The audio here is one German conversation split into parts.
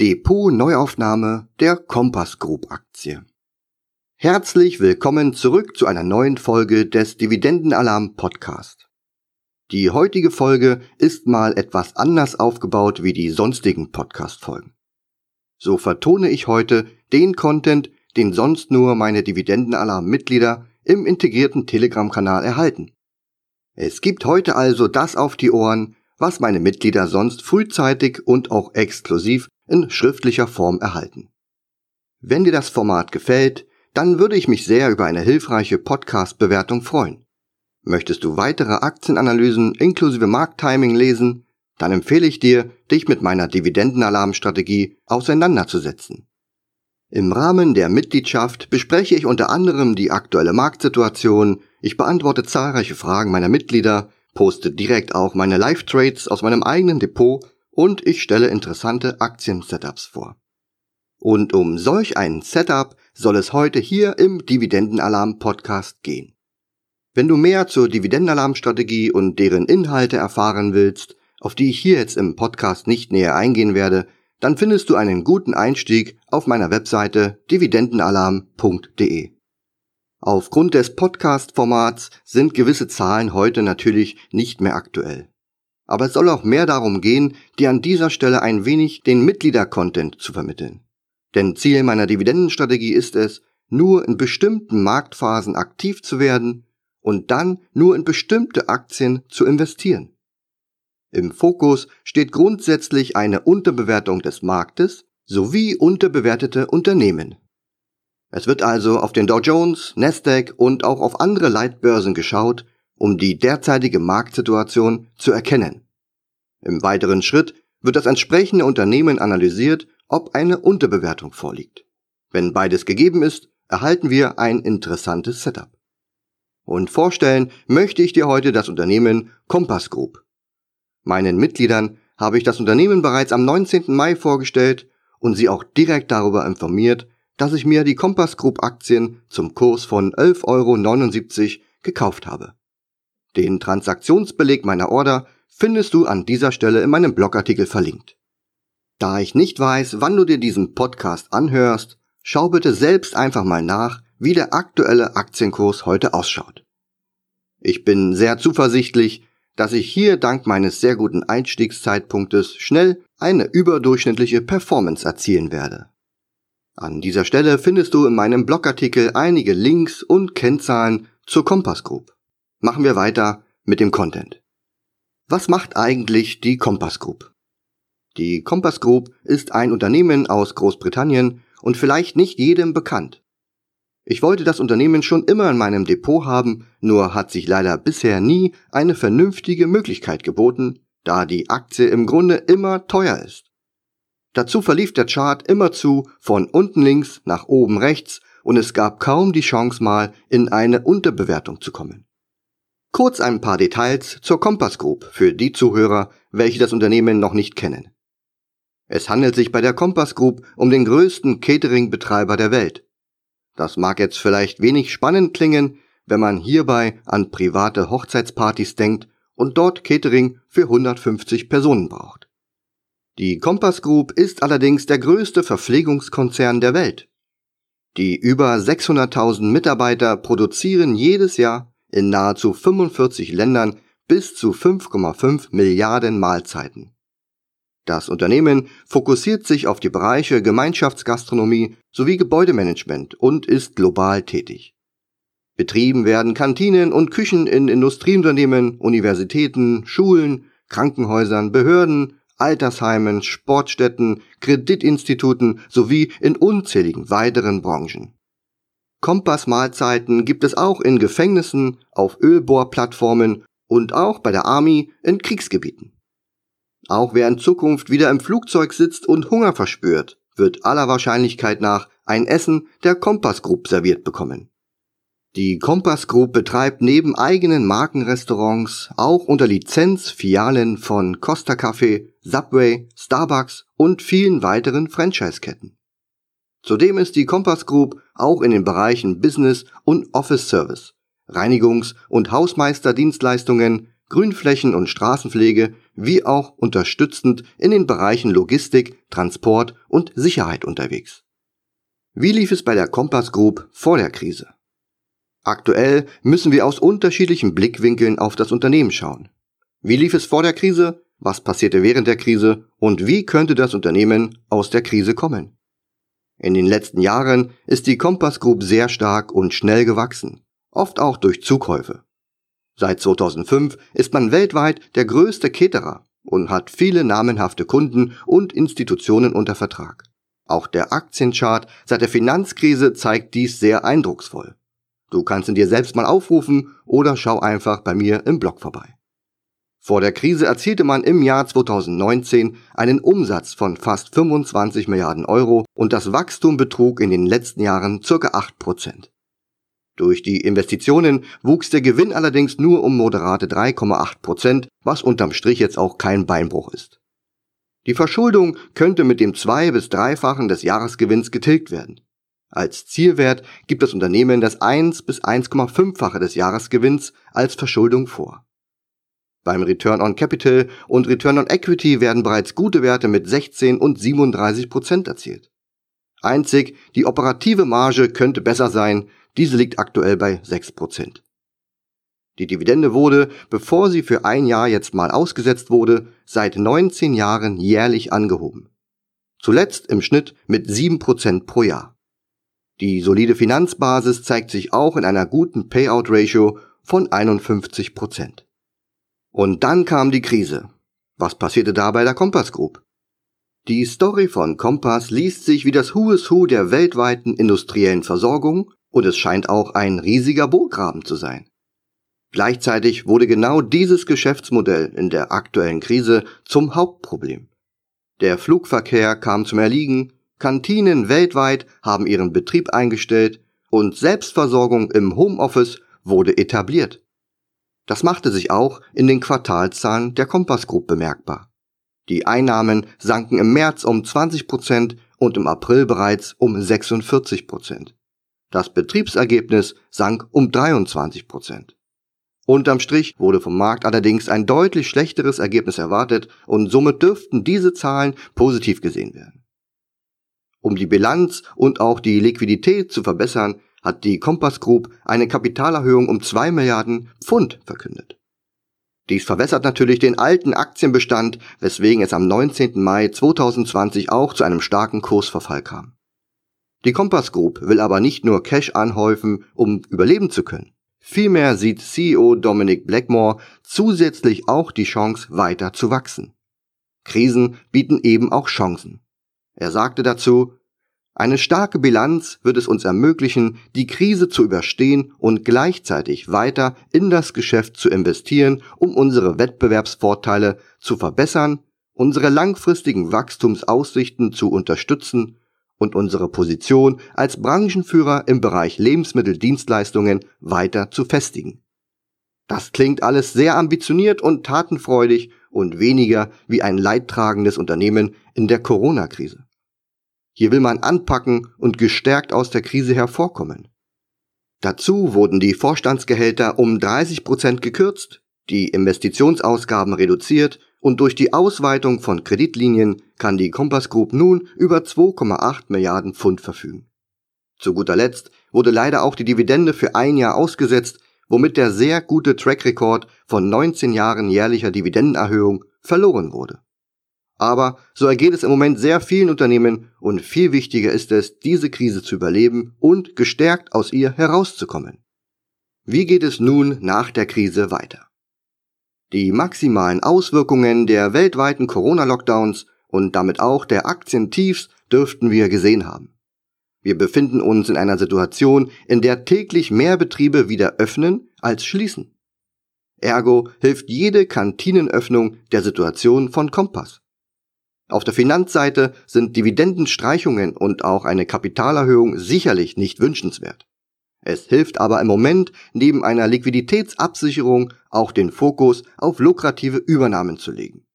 Depot-Neuaufnahme der Compass Group Aktie. Herzlich willkommen zurück zu einer neuen Folge des Dividendenalarm Podcast. Die heutige Folge ist mal etwas anders aufgebaut wie die sonstigen Podcast-Folgen. So vertone ich heute den Content, den sonst nur meine Dividendenalarm-Mitglieder im integrierten Telegram-Kanal erhalten. Es gibt heute also das auf die Ohren, was meine Mitglieder sonst frühzeitig und auch exklusiv in schriftlicher Form erhalten. Wenn dir das Format gefällt, dann würde ich mich sehr über eine hilfreiche Podcast-Bewertung freuen. Möchtest du weitere Aktienanalysen inklusive Markttiming lesen, dann empfehle ich dir, dich mit meiner Dividendenalarmstrategie auseinanderzusetzen. Im Rahmen der Mitgliedschaft bespreche ich unter anderem die aktuelle Marktsituation, ich beantworte zahlreiche Fragen meiner Mitglieder, poste direkt auch meine Live-Trades aus meinem eigenen Depot und ich stelle interessante Aktien-Setups vor. Und um solch ein Setup soll es heute hier im Dividendenalarm Podcast gehen. Wenn du mehr zur Dividendenalarm-Strategie und deren Inhalte erfahren willst, auf die ich hier jetzt im Podcast nicht näher eingehen werde, dann findest du einen guten Einstieg auf meiner Webseite dividendenalarm.de. Aufgrund des Podcast-Formats sind gewisse Zahlen heute natürlich nicht mehr aktuell aber es soll auch mehr darum gehen, dir an dieser Stelle ein wenig den Mitglieder-Content zu vermitteln. Denn Ziel meiner Dividendenstrategie ist es, nur in bestimmten Marktphasen aktiv zu werden und dann nur in bestimmte Aktien zu investieren. Im Fokus steht grundsätzlich eine Unterbewertung des Marktes sowie unterbewertete Unternehmen. Es wird also auf den Dow Jones, Nasdaq und auch auf andere Leitbörsen geschaut, um die derzeitige Marktsituation zu erkennen. Im weiteren Schritt wird das entsprechende Unternehmen analysiert, ob eine Unterbewertung vorliegt. Wenn beides gegeben ist, erhalten wir ein interessantes Setup. Und vorstellen möchte ich dir heute das Unternehmen Compass Group. Meinen Mitgliedern habe ich das Unternehmen bereits am 19. Mai vorgestellt und sie auch direkt darüber informiert, dass ich mir die Compass Group Aktien zum Kurs von 11,79 Euro gekauft habe. Den Transaktionsbeleg meiner Order findest du an dieser Stelle in meinem Blogartikel verlinkt. Da ich nicht weiß, wann du dir diesen Podcast anhörst, schau bitte selbst einfach mal nach, wie der aktuelle Aktienkurs heute ausschaut. Ich bin sehr zuversichtlich, dass ich hier dank meines sehr guten Einstiegszeitpunktes schnell eine überdurchschnittliche Performance erzielen werde. An dieser Stelle findest du in meinem Blogartikel einige Links und Kennzahlen zur Compass Group. Machen wir weiter mit dem Content. Was macht eigentlich die Compass Group? Die Compass Group ist ein Unternehmen aus Großbritannien und vielleicht nicht jedem bekannt. Ich wollte das Unternehmen schon immer in meinem Depot haben, nur hat sich leider bisher nie eine vernünftige Möglichkeit geboten, da die Aktie im Grunde immer teuer ist. Dazu verlief der Chart immerzu von unten links nach oben rechts und es gab kaum die Chance mal in eine Unterbewertung zu kommen. Kurz ein paar Details zur Compass Group für die Zuhörer, welche das Unternehmen noch nicht kennen. Es handelt sich bei der Compass Group um den größten Catering-Betreiber der Welt. Das mag jetzt vielleicht wenig spannend klingen, wenn man hierbei an private Hochzeitspartys denkt und dort Catering für 150 Personen braucht. Die Compass Group ist allerdings der größte Verpflegungskonzern der Welt. Die über 600.000 Mitarbeiter produzieren jedes Jahr in nahezu 45 Ländern bis zu 5,5 Milliarden Mahlzeiten. Das Unternehmen fokussiert sich auf die Bereiche Gemeinschaftsgastronomie sowie Gebäudemanagement und ist global tätig. Betrieben werden Kantinen und Küchen in Industrieunternehmen, Universitäten, Schulen, Krankenhäusern, Behörden, Altersheimen, Sportstätten, Kreditinstituten sowie in unzähligen weiteren Branchen. Kompass-Mahlzeiten gibt es auch in Gefängnissen, auf Ölbohrplattformen und auch bei der Army in Kriegsgebieten. Auch wer in Zukunft wieder im Flugzeug sitzt und Hunger verspürt, wird aller Wahrscheinlichkeit nach ein Essen der Kompass Group serviert bekommen. Die Kompass Group betreibt neben eigenen Markenrestaurants auch unter Lizenz Filialen von Costa Café, Subway, Starbucks und vielen weiteren Franchise-Ketten. Zudem ist die Compass Group auch in den Bereichen Business und Office Service, Reinigungs- und Hausmeisterdienstleistungen, Grünflächen und Straßenpflege wie auch unterstützend in den Bereichen Logistik, Transport und Sicherheit unterwegs. Wie lief es bei der Compass Group vor der Krise? Aktuell müssen wir aus unterschiedlichen Blickwinkeln auf das Unternehmen schauen. Wie lief es vor der Krise? Was passierte während der Krise? Und wie könnte das Unternehmen aus der Krise kommen? In den letzten Jahren ist die Compass Group sehr stark und schnell gewachsen, oft auch durch Zukäufe. Seit 2005 ist man weltweit der größte Caterer und hat viele namenhafte Kunden und Institutionen unter Vertrag. Auch der Aktienchart seit der Finanzkrise zeigt dies sehr eindrucksvoll. Du kannst ihn dir selbst mal aufrufen oder schau einfach bei mir im Blog vorbei. Vor der Krise erzielte man im Jahr 2019 einen Umsatz von fast 25 Milliarden Euro und das Wachstum betrug in den letzten Jahren ca. 8 Prozent. Durch die Investitionen wuchs der Gewinn allerdings nur um moderate 3,8 Prozent, was unterm Strich jetzt auch kein Beinbruch ist. Die Verschuldung könnte mit dem zwei- bis dreifachen des Jahresgewinns getilgt werden. Als Zielwert gibt das Unternehmen das 1 bis 1,5-fache des Jahresgewinns als Verschuldung vor. Beim Return on Capital und Return on Equity werden bereits gute Werte mit 16 und 37 Prozent erzielt. Einzig die operative Marge könnte besser sein, diese liegt aktuell bei 6 Prozent. Die Dividende wurde, bevor sie für ein Jahr jetzt mal ausgesetzt wurde, seit 19 Jahren jährlich angehoben. Zuletzt im Schnitt mit 7 Prozent pro Jahr. Die solide Finanzbasis zeigt sich auch in einer guten Payout-Ratio von 51 Prozent. Und dann kam die Krise. Was passierte da bei der Compass Group? Die Story von Compass liest sich wie das Who is Who der weltweiten industriellen Versorgung und es scheint auch ein riesiger Burggraben zu sein. Gleichzeitig wurde genau dieses Geschäftsmodell in der aktuellen Krise zum Hauptproblem. Der Flugverkehr kam zum Erliegen, Kantinen weltweit haben ihren Betrieb eingestellt und Selbstversorgung im Homeoffice wurde etabliert. Das machte sich auch in den Quartalzahlen der Compass Group bemerkbar. Die Einnahmen sanken im März um 20 Prozent und im April bereits um 46 Prozent. Das Betriebsergebnis sank um 23 Prozent. Unterm Strich wurde vom Markt allerdings ein deutlich schlechteres Ergebnis erwartet und somit dürften diese Zahlen positiv gesehen werden. Um die Bilanz und auch die Liquidität zu verbessern, hat die Compass Group eine Kapitalerhöhung um 2 Milliarden Pfund verkündet. Dies verwässert natürlich den alten Aktienbestand, weswegen es am 19. Mai 2020 auch zu einem starken Kursverfall kam. Die Compass Group will aber nicht nur Cash anhäufen, um überleben zu können. Vielmehr sieht CEO Dominic Blackmore zusätzlich auch die Chance, weiter zu wachsen. Krisen bieten eben auch Chancen. Er sagte dazu, eine starke Bilanz wird es uns ermöglichen, die Krise zu überstehen und gleichzeitig weiter in das Geschäft zu investieren, um unsere Wettbewerbsvorteile zu verbessern, unsere langfristigen Wachstumsaussichten zu unterstützen und unsere Position als Branchenführer im Bereich Lebensmitteldienstleistungen weiter zu festigen. Das klingt alles sehr ambitioniert und tatenfreudig und weniger wie ein leidtragendes Unternehmen in der Corona-Krise. Hier will man anpacken und gestärkt aus der Krise hervorkommen. Dazu wurden die Vorstandsgehälter um 30 Prozent gekürzt, die Investitionsausgaben reduziert und durch die Ausweitung von Kreditlinien kann die Compass Group nun über 2,8 Milliarden Pfund verfügen. Zu guter Letzt wurde leider auch die Dividende für ein Jahr ausgesetzt, womit der sehr gute Track-Record von 19 Jahren jährlicher Dividendenerhöhung verloren wurde. Aber so ergeht es im Moment sehr vielen Unternehmen und viel wichtiger ist es, diese Krise zu überleben und gestärkt aus ihr herauszukommen. Wie geht es nun nach der Krise weiter? Die maximalen Auswirkungen der weltweiten Corona-Lockdowns und damit auch der Aktientiefs dürften wir gesehen haben. Wir befinden uns in einer Situation, in der täglich mehr Betriebe wieder öffnen als schließen. Ergo hilft jede Kantinenöffnung der Situation von Kompass. Auf der Finanzseite sind Dividendenstreichungen und auch eine Kapitalerhöhung sicherlich nicht wünschenswert. Es hilft aber im Moment neben einer Liquiditätsabsicherung auch den Fokus auf lukrative Übernahmen zu legen.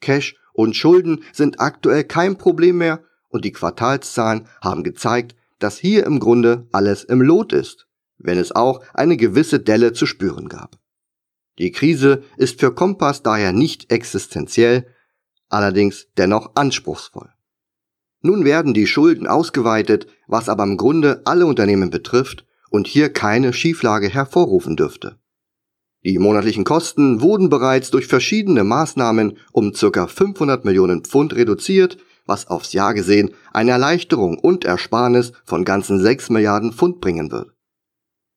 Cash und Schulden sind aktuell kein Problem mehr und die Quartalszahlen haben gezeigt, dass hier im Grunde alles im Lot ist, wenn es auch eine gewisse Delle zu spüren gab. Die Krise ist für Kompass daher nicht existenziell, allerdings dennoch anspruchsvoll. Nun werden die Schulden ausgeweitet, was aber im Grunde alle Unternehmen betrifft und hier keine Schieflage hervorrufen dürfte. Die monatlichen Kosten wurden bereits durch verschiedene Maßnahmen um ca. 500 Millionen Pfund reduziert, was aufs Jahr gesehen eine Erleichterung und Ersparnis von ganzen 6 Milliarden Pfund bringen wird.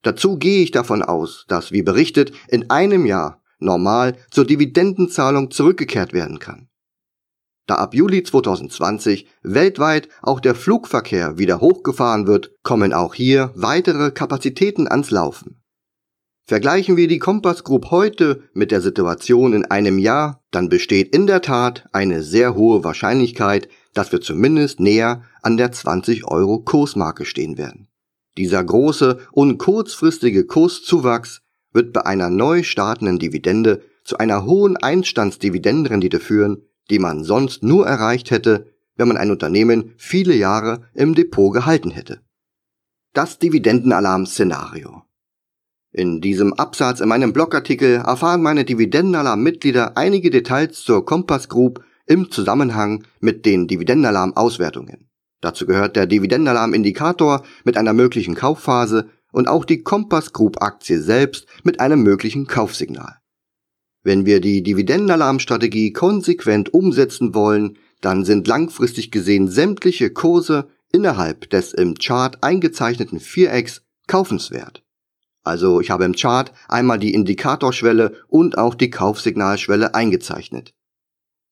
Dazu gehe ich davon aus, dass, wie berichtet, in einem Jahr normal zur Dividendenzahlung zurückgekehrt werden kann. Da ab Juli 2020 weltweit auch der Flugverkehr wieder hochgefahren wird, kommen auch hier weitere Kapazitäten ans Laufen. Vergleichen wir die Compass Group heute mit der Situation in einem Jahr, dann besteht in der Tat eine sehr hohe Wahrscheinlichkeit, dass wir zumindest näher an der 20 Euro Kursmarke stehen werden. Dieser große und kurzfristige Kurszuwachs wird bei einer neu startenden Dividende zu einer hohen Einstandsdividendenrendite führen, die man sonst nur erreicht hätte, wenn man ein Unternehmen viele Jahre im Depot gehalten hätte. Das Dividendenalarm-Szenario. In diesem Absatz in meinem Blogartikel erfahren meine Dividendenalarm-Mitglieder einige Details zur Compass Group im Zusammenhang mit den Dividendenalarm-Auswertungen. Dazu gehört der Dividendenalarm-Indikator mit einer möglichen Kaufphase und auch die Compass Group Aktie selbst mit einem möglichen Kaufsignal. Wenn wir die Dividendenalarmstrategie konsequent umsetzen wollen, dann sind langfristig gesehen sämtliche Kurse innerhalb des im Chart eingezeichneten Vierecks kaufenswert. Also ich habe im Chart einmal die Indikatorschwelle und auch die Kaufsignalschwelle eingezeichnet.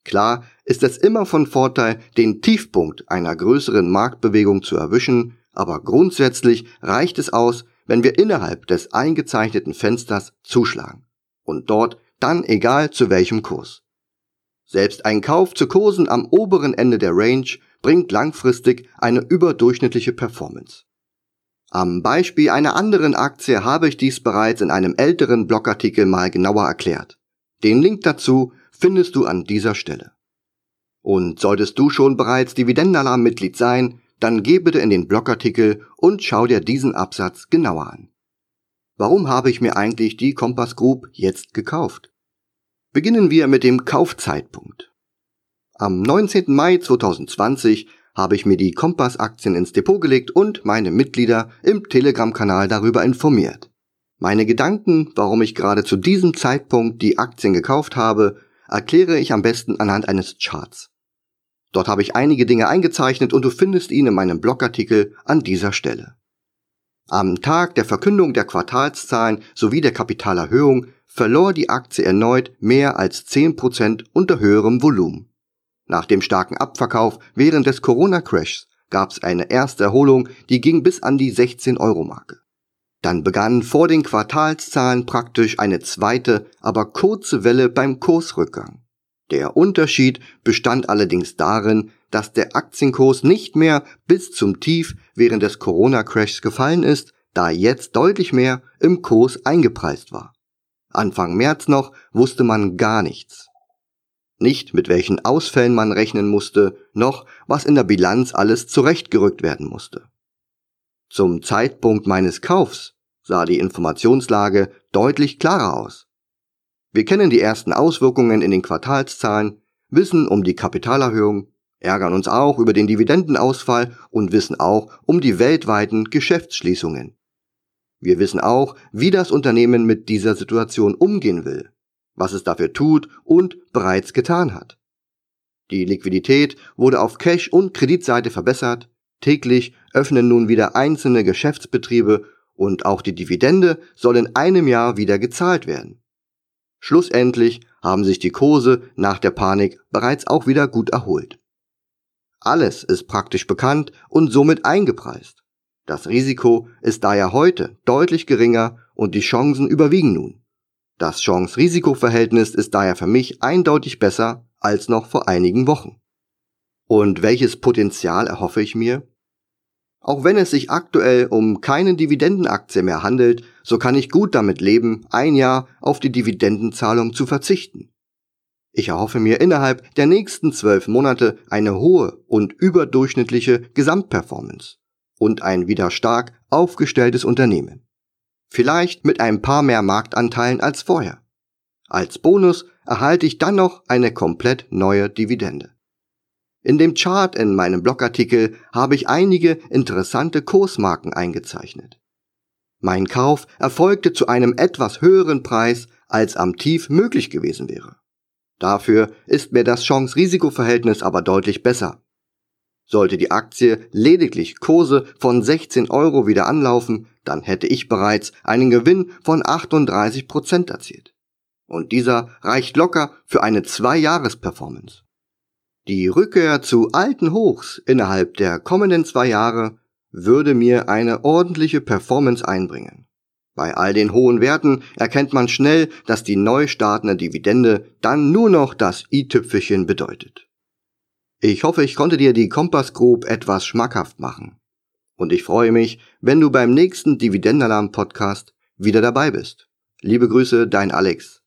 Klar ist es immer von Vorteil, den Tiefpunkt einer größeren Marktbewegung zu erwischen, aber grundsätzlich reicht es aus, wenn wir innerhalb des eingezeichneten Fensters zuschlagen und dort dann egal zu welchem Kurs. Selbst ein Kauf zu Kursen am oberen Ende der Range bringt langfristig eine überdurchschnittliche Performance. Am Beispiel einer anderen Aktie habe ich dies bereits in einem älteren Blogartikel mal genauer erklärt. Den Link dazu findest du an dieser Stelle. Und solltest du schon bereits Dividendenalarm-Mitglied sein, dann geh bitte in den Blogartikel und schau dir diesen Absatz genauer an. Warum habe ich mir eigentlich die Compass Group jetzt gekauft? Beginnen wir mit dem Kaufzeitpunkt. Am 19. Mai 2020 habe ich mir die Kompass-Aktien ins Depot gelegt und meine Mitglieder im Telegram-Kanal darüber informiert. Meine Gedanken, warum ich gerade zu diesem Zeitpunkt die Aktien gekauft habe, erkläre ich am besten anhand eines Charts. Dort habe ich einige Dinge eingezeichnet und du findest ihn in meinem Blogartikel an dieser Stelle. Am Tag der Verkündung der Quartalszahlen sowie der Kapitalerhöhung verlor die Aktie erneut mehr als 10% unter höherem Volumen. Nach dem starken Abverkauf während des Corona-Crashs gab es eine erste Erholung, die ging bis an die 16 Euro Marke. Dann begann vor den Quartalszahlen praktisch eine zweite, aber kurze Welle beim Kursrückgang. Der Unterschied bestand allerdings darin, dass der Aktienkurs nicht mehr bis zum Tief während des Corona-Crashs gefallen ist, da jetzt deutlich mehr im Kurs eingepreist war. Anfang März noch wusste man gar nichts. Nicht mit welchen Ausfällen man rechnen musste, noch was in der Bilanz alles zurechtgerückt werden musste. Zum Zeitpunkt meines Kaufs sah die Informationslage deutlich klarer aus. Wir kennen die ersten Auswirkungen in den Quartalszahlen, wissen um die Kapitalerhöhung, ärgern uns auch über den Dividendenausfall und wissen auch um die weltweiten Geschäftsschließungen. Wir wissen auch, wie das Unternehmen mit dieser Situation umgehen will, was es dafür tut und bereits getan hat. Die Liquidität wurde auf Cash- und Kreditseite verbessert, täglich öffnen nun wieder einzelne Geschäftsbetriebe und auch die Dividende soll in einem Jahr wieder gezahlt werden. Schlussendlich haben sich die Kurse nach der Panik bereits auch wieder gut erholt. Alles ist praktisch bekannt und somit eingepreist. Das Risiko ist daher heute deutlich geringer und die Chancen überwiegen nun. Das Chance-Risiko-Verhältnis ist daher für mich eindeutig besser als noch vor einigen Wochen. Und welches Potenzial erhoffe ich mir? Auch wenn es sich aktuell um keine Dividendenaktie mehr handelt, so kann ich gut damit leben, ein Jahr auf die Dividendenzahlung zu verzichten. Ich erhoffe mir innerhalb der nächsten zwölf Monate eine hohe und überdurchschnittliche Gesamtperformance und ein wieder stark aufgestelltes Unternehmen. Vielleicht mit ein paar mehr Marktanteilen als vorher. Als Bonus erhalte ich dann noch eine komplett neue Dividende. In dem Chart in meinem Blogartikel habe ich einige interessante Kursmarken eingezeichnet. Mein Kauf erfolgte zu einem etwas höheren Preis, als am Tief möglich gewesen wäre. Dafür ist mir das Chance-Risiko-Verhältnis aber deutlich besser. Sollte die Aktie lediglich Kurse von 16 Euro wieder anlaufen, dann hätte ich bereits einen Gewinn von 38 Prozent erzielt. Und dieser reicht locker für eine Zwei-Jahres-Performance. Die Rückkehr zu alten Hochs innerhalb der kommenden zwei Jahre würde mir eine ordentliche Performance einbringen. Bei all den hohen Werten erkennt man schnell, dass die neu startende Dividende dann nur noch das i-Tüpfelchen bedeutet. Ich hoffe, ich konnte dir die Kompass Group etwas schmackhaft machen. Und ich freue mich, wenn du beim nächsten Dividendenalarm Podcast wieder dabei bist. Liebe Grüße, dein Alex.